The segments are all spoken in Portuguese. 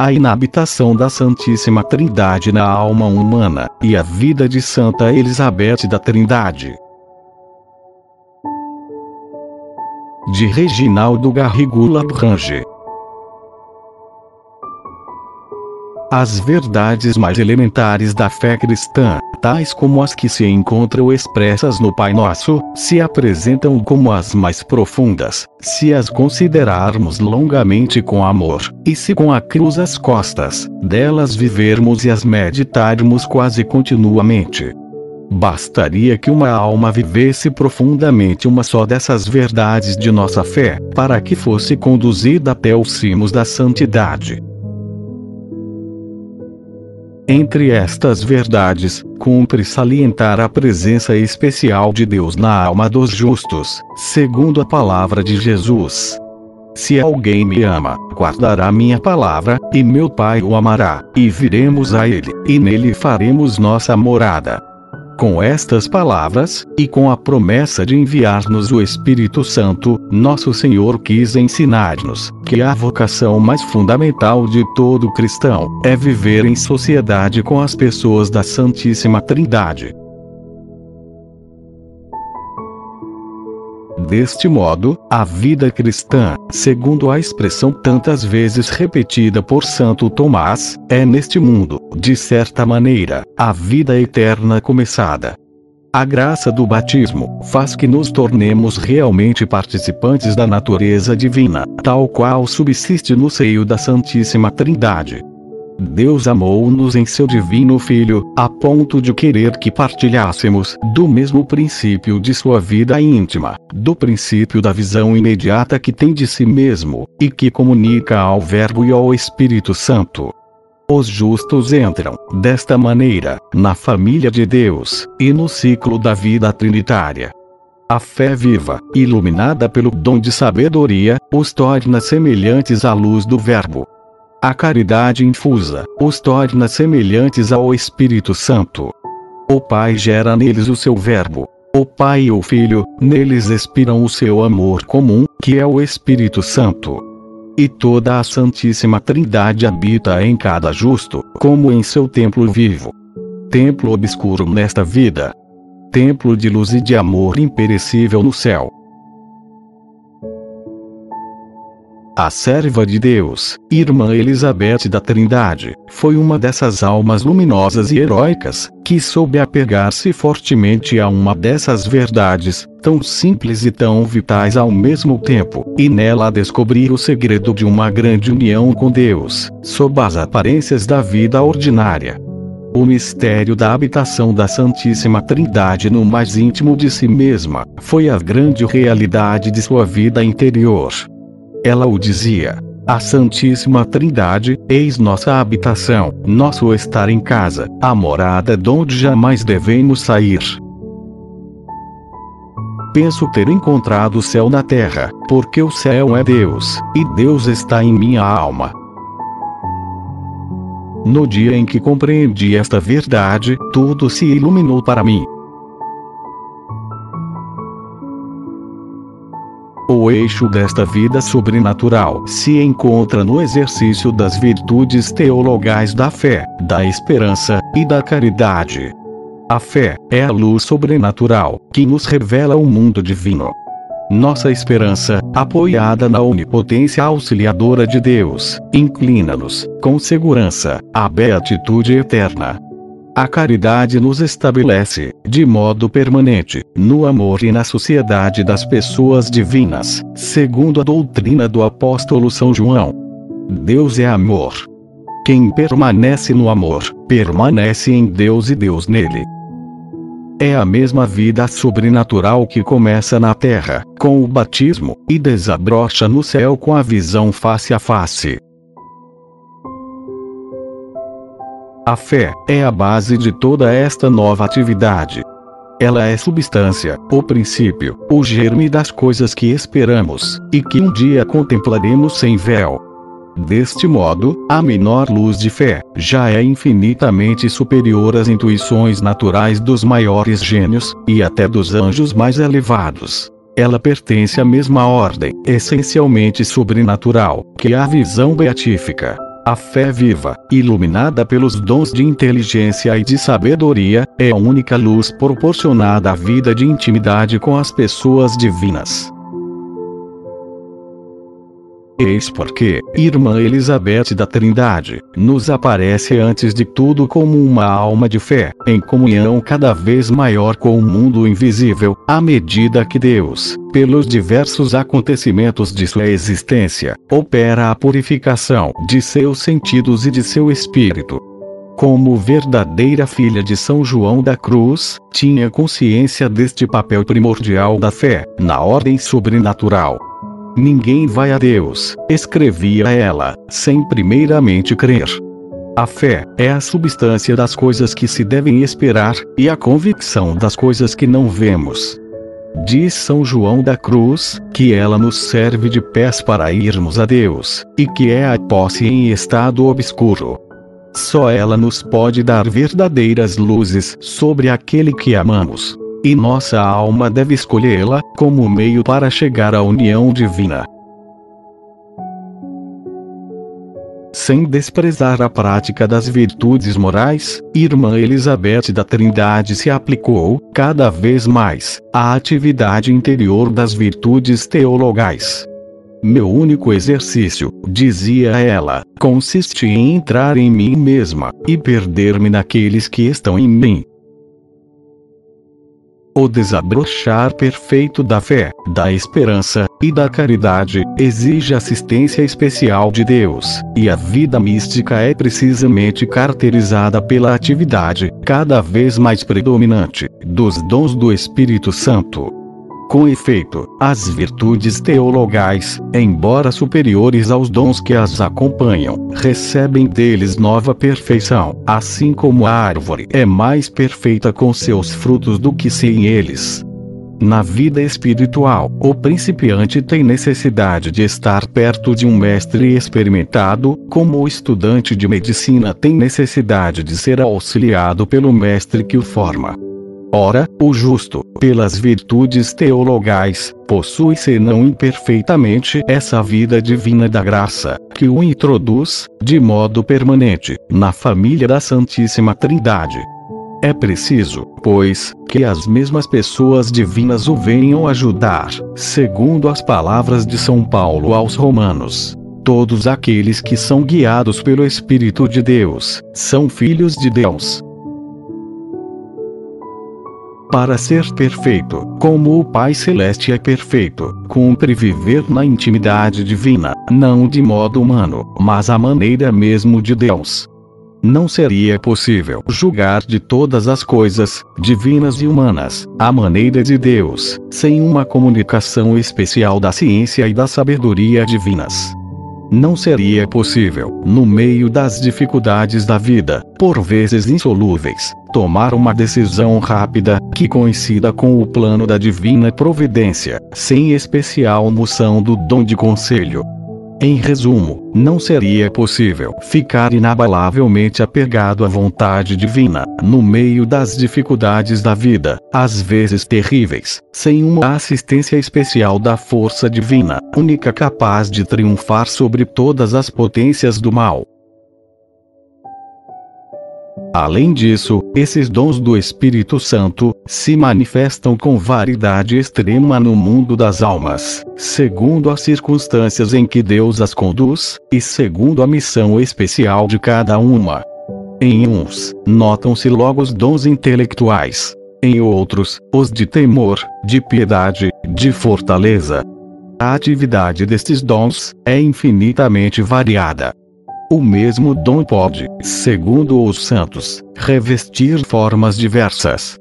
a inabitação da Santíssima Trindade na alma humana, e a vida de Santa Elizabeth da Trindade. De Reginaldo Garrigou Labranche. As verdades mais elementares da fé cristã, tais como as que se encontram expressas no Pai Nosso, se apresentam como as mais profundas, se as considerarmos longamente com amor, e se com a cruz às costas, delas vivermos e as meditarmos quase continuamente. Bastaria que uma alma vivesse profundamente uma só dessas verdades de nossa fé, para que fosse conduzida até os cimos da santidade. Entre estas verdades, cumpre salientar a presença especial de Deus na alma dos justos, segundo a palavra de Jesus. Se alguém me ama, guardará minha palavra, e meu Pai o amará, e viremos a ele, e nele faremos nossa morada. Com estas palavras, e com a promessa de enviar-nos o Espírito Santo, nosso Senhor quis ensinar-nos que a vocação mais fundamental de todo cristão é viver em sociedade com as pessoas da Santíssima Trindade. Deste modo, a vida cristã, segundo a expressão tantas vezes repetida por Santo Tomás, é neste mundo, de certa maneira, a vida eterna começada. A graça do batismo faz que nos tornemos realmente participantes da natureza divina, tal qual subsiste no seio da Santíssima Trindade. Deus amou-nos em seu divino Filho, a ponto de querer que partilhássemos do mesmo princípio de sua vida íntima, do princípio da visão imediata que tem de si mesmo, e que comunica ao Verbo e ao Espírito Santo. Os justos entram, desta maneira, na família de Deus, e no ciclo da vida trinitária. A fé viva, iluminada pelo dom de sabedoria, os torna semelhantes à luz do Verbo, a caridade infusa os torna semelhantes ao Espírito Santo. O Pai gera neles o seu Verbo. O Pai e o Filho, neles expiram o seu amor comum, que é o Espírito Santo. E toda a Santíssima Trindade habita em cada justo, como em seu templo vivo. Templo obscuro nesta vida. Templo de luz e de amor imperecível no céu. A serva de Deus, irmã Elizabeth da Trindade, foi uma dessas almas luminosas e heróicas, que soube apegar-se fortemente a uma dessas verdades, tão simples e tão vitais ao mesmo tempo, e nela descobrir o segredo de uma grande união com Deus, sob as aparências da vida ordinária. O mistério da habitação da Santíssima Trindade no mais íntimo de si mesma, foi a grande realidade de sua vida interior. Ela o dizia. A Santíssima Trindade, eis nossa habitação, nosso estar em casa, a morada donde jamais devemos sair. Penso ter encontrado o céu na terra, porque o céu é Deus, e Deus está em minha alma. No dia em que compreendi esta verdade, tudo se iluminou para mim. O eixo desta vida sobrenatural se encontra no exercício das virtudes teologais da fé, da esperança e da caridade. A fé é a luz sobrenatural que nos revela o mundo divino. Nossa esperança, apoiada na onipotência auxiliadora de Deus, inclina-nos, com segurança, à beatitude eterna. A caridade nos estabelece, de modo permanente, no amor e na sociedade das pessoas divinas, segundo a doutrina do apóstolo São João. Deus é amor. Quem permanece no amor, permanece em Deus e Deus nele. É a mesma vida sobrenatural que começa na terra, com o batismo, e desabrocha no céu com a visão face a face. A fé é a base de toda esta nova atividade. Ela é substância, o princípio, o germe das coisas que esperamos, e que um dia contemplaremos sem véu. Deste modo, a menor luz de fé já é infinitamente superior às intuições naturais dos maiores gênios, e até dos anjos mais elevados. ela pertence à mesma ordem, essencialmente sobrenatural, que a visão beatífica. A fé viva, iluminada pelos dons de inteligência e de sabedoria, é a única luz proporcionada à vida de intimidade com as pessoas divinas. Eis porque, irmã Elizabeth da Trindade, nos aparece antes de tudo como uma alma de fé, em comunhão cada vez maior com o mundo invisível, à medida que Deus, pelos diversos acontecimentos de sua existência, opera a purificação de seus sentidos e de seu espírito. Como verdadeira filha de São João da Cruz, tinha consciência deste papel primordial da fé, na ordem sobrenatural Ninguém vai a Deus, escrevia ela, sem primeiramente crer. A fé é a substância das coisas que se devem esperar, e a convicção das coisas que não vemos. Diz São João da Cruz, que ela nos serve de pés para irmos a Deus, e que é a posse em estado obscuro. Só ela nos pode dar verdadeiras luzes sobre aquele que amamos. E nossa alma deve escolhê-la como meio para chegar à união divina. Sem desprezar a prática das virtudes morais, Irmã Elizabeth da Trindade se aplicou, cada vez mais, à atividade interior das virtudes teologais. Meu único exercício, dizia ela, consiste em entrar em mim mesma, e perder-me naqueles que estão em mim, o desabrochar perfeito da fé, da esperança e da caridade exige assistência especial de Deus, e a vida mística é precisamente caracterizada pela atividade, cada vez mais predominante, dos dons do Espírito Santo. Com efeito, as virtudes teologais, embora superiores aos dons que as acompanham, recebem deles nova perfeição, assim como a árvore é mais perfeita com seus frutos do que sem eles. Na vida espiritual, o principiante tem necessidade de estar perto de um mestre experimentado, como o estudante de medicina tem necessidade de ser auxiliado pelo mestre que o forma. Ora, o justo, pelas virtudes teologais, possui senão imperfeitamente essa vida divina da graça, que o introduz, de modo permanente, na família da Santíssima Trindade. É preciso, pois, que as mesmas pessoas divinas o venham ajudar, segundo as palavras de São Paulo aos Romanos. Todos aqueles que são guiados pelo Espírito de Deus, são filhos de Deus para ser perfeito, como o Pai Celeste é perfeito, cumpre viver na intimidade divina, não de modo humano, mas à maneira mesmo de Deus. Não seria possível julgar de todas as coisas, divinas e humanas, à maneira de Deus, sem uma comunicação especial da ciência e da sabedoria divinas. Não seria possível, no meio das dificuldades da vida, por vezes insolúveis, tomar uma decisão rápida, que coincida com o plano da divina providência, sem especial moção do dom de conselho. Em resumo, não seria possível ficar inabalavelmente apegado à vontade divina, no meio das dificuldades da vida, às vezes terríveis, sem uma assistência especial da força divina, única capaz de triunfar sobre todas as potências do mal. Além disso, esses dons do Espírito Santo se manifestam com variedade extrema no mundo das almas, segundo as circunstâncias em que Deus as conduz, e segundo a missão especial de cada uma. Em uns, notam-se logo os dons intelectuais. Em outros, os de temor, de piedade, de fortaleza. A atividade destes dons é infinitamente variada. O mesmo dom pode, segundo os santos, revestir formas diversas.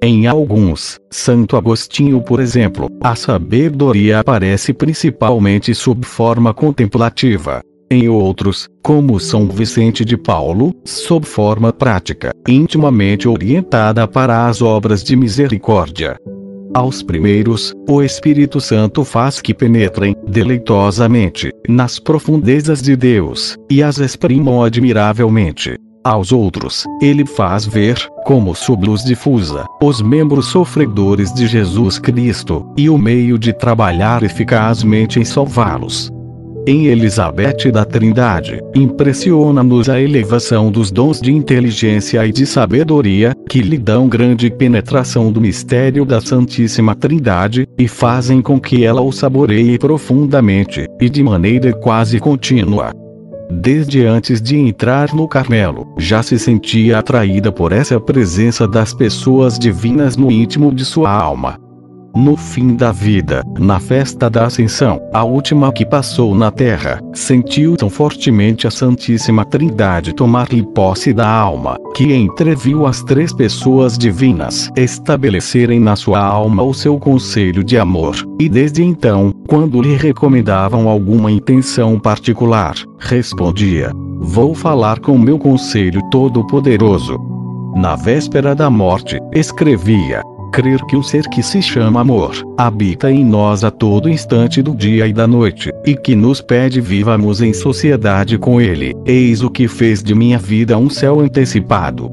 Em alguns, Santo Agostinho, por exemplo, a sabedoria aparece principalmente sob forma contemplativa. Em outros, como São Vicente de Paulo, sob forma prática, intimamente orientada para as obras de misericórdia. Aos primeiros, o Espírito Santo faz que penetrem, deleitosamente, nas profundezas de Deus, e as exprimam admiravelmente. Aos outros, ele faz ver, como sob luz difusa, os membros sofredores de Jesus Cristo, e o meio de trabalhar eficazmente em salvá-los. Em Elizabeth da Trindade, impressiona-nos a elevação dos dons de inteligência e de sabedoria, que lhe dão grande penetração do mistério da Santíssima Trindade, e fazem com que ela o saboreie profundamente, e de maneira quase contínua. Desde antes de entrar no Carmelo, já se sentia atraída por essa presença das pessoas divinas no íntimo de sua alma. No fim da vida, na festa da Ascensão, a última que passou na terra, sentiu tão fortemente a Santíssima Trindade tomar-lhe posse da alma, que entreviu as três pessoas divinas estabelecerem na sua alma o seu conselho de amor, e desde então, quando lhe recomendavam alguma intenção particular, respondia: Vou falar com meu conselho todo-poderoso. Na véspera da morte, escrevia: crer que o ser que se chama amor, habita em nós a todo instante do dia e da noite, e que nos pede vivamos em sociedade com ele, eis o que fez de minha vida um céu antecipado.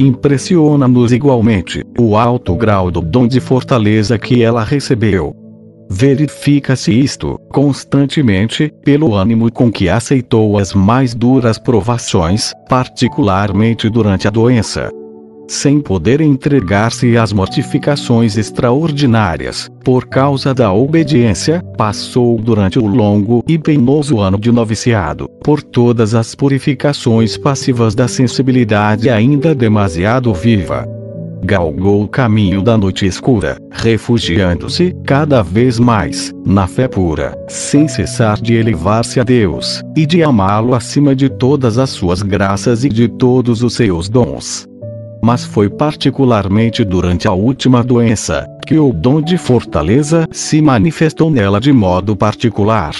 Impressiona-nos igualmente o alto grau do dom de fortaleza que ela recebeu. Verifica-se isto, constantemente, pelo ânimo com que aceitou as mais duras provações, particularmente durante a doença. Sem poder entregar-se às mortificações extraordinárias, por causa da obediência, passou durante o longo e penoso ano de noviciado, por todas as purificações passivas da sensibilidade ainda demasiado viva galgou o caminho da noite escura, refugiando-se, cada vez mais, na fé pura, sem cessar de elevar-se a Deus, e de amá-lo acima de todas as suas graças e de todos os seus dons. Mas foi particularmente durante a última doença, que o dom de fortaleza se manifestou nela de modo particular.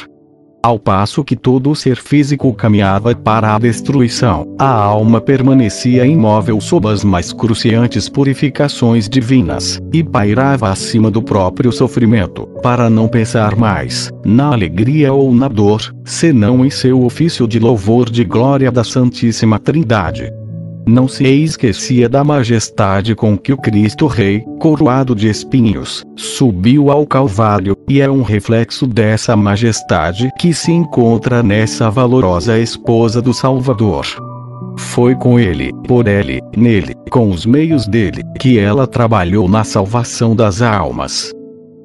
Ao passo que todo o ser físico caminhava para a destruição, a alma permanecia imóvel sob as mais cruciantes purificações divinas, e pairava acima do próprio sofrimento, para não pensar mais, na alegria ou na dor, senão em seu ofício de louvor de glória da Santíssima Trindade. Não se esquecia da majestade com que o Cristo Rei, coroado de espinhos, subiu ao Calvário, e é um reflexo dessa majestade que se encontra nessa valorosa esposa do Salvador. Foi com ele, por ele, nele, com os meios dele, que ela trabalhou na salvação das almas.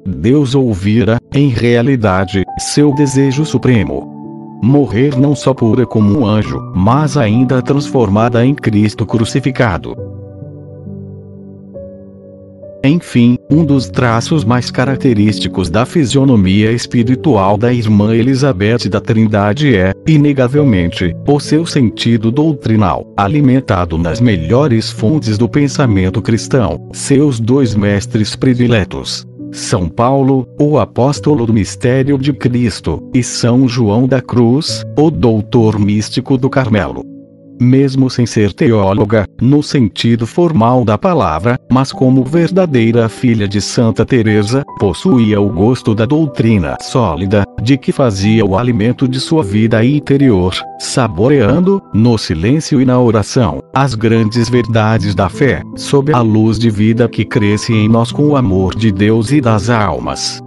Deus ouvira, em realidade, seu desejo supremo morrer não só pura como um anjo, mas ainda transformada em Cristo crucificado. Enfim, um dos traços mais característicos da fisionomia espiritual da irmã Elizabeth da Trindade é, inegavelmente, o seu sentido doutrinal, alimentado nas melhores fontes do pensamento cristão, seus dois mestres prediletos, são Paulo, o apóstolo do mistério de Cristo, e São João da Cruz, o doutor místico do Carmelo mesmo sem ser teóloga, no sentido formal da palavra, mas como verdadeira filha de Santa Teresa, possuía o gosto da doutrina sólida, de que fazia o alimento de sua vida interior, saboreando, no silêncio e na oração, as grandes verdades da fé, sob a luz de vida que cresce em nós com o amor de Deus e das almas.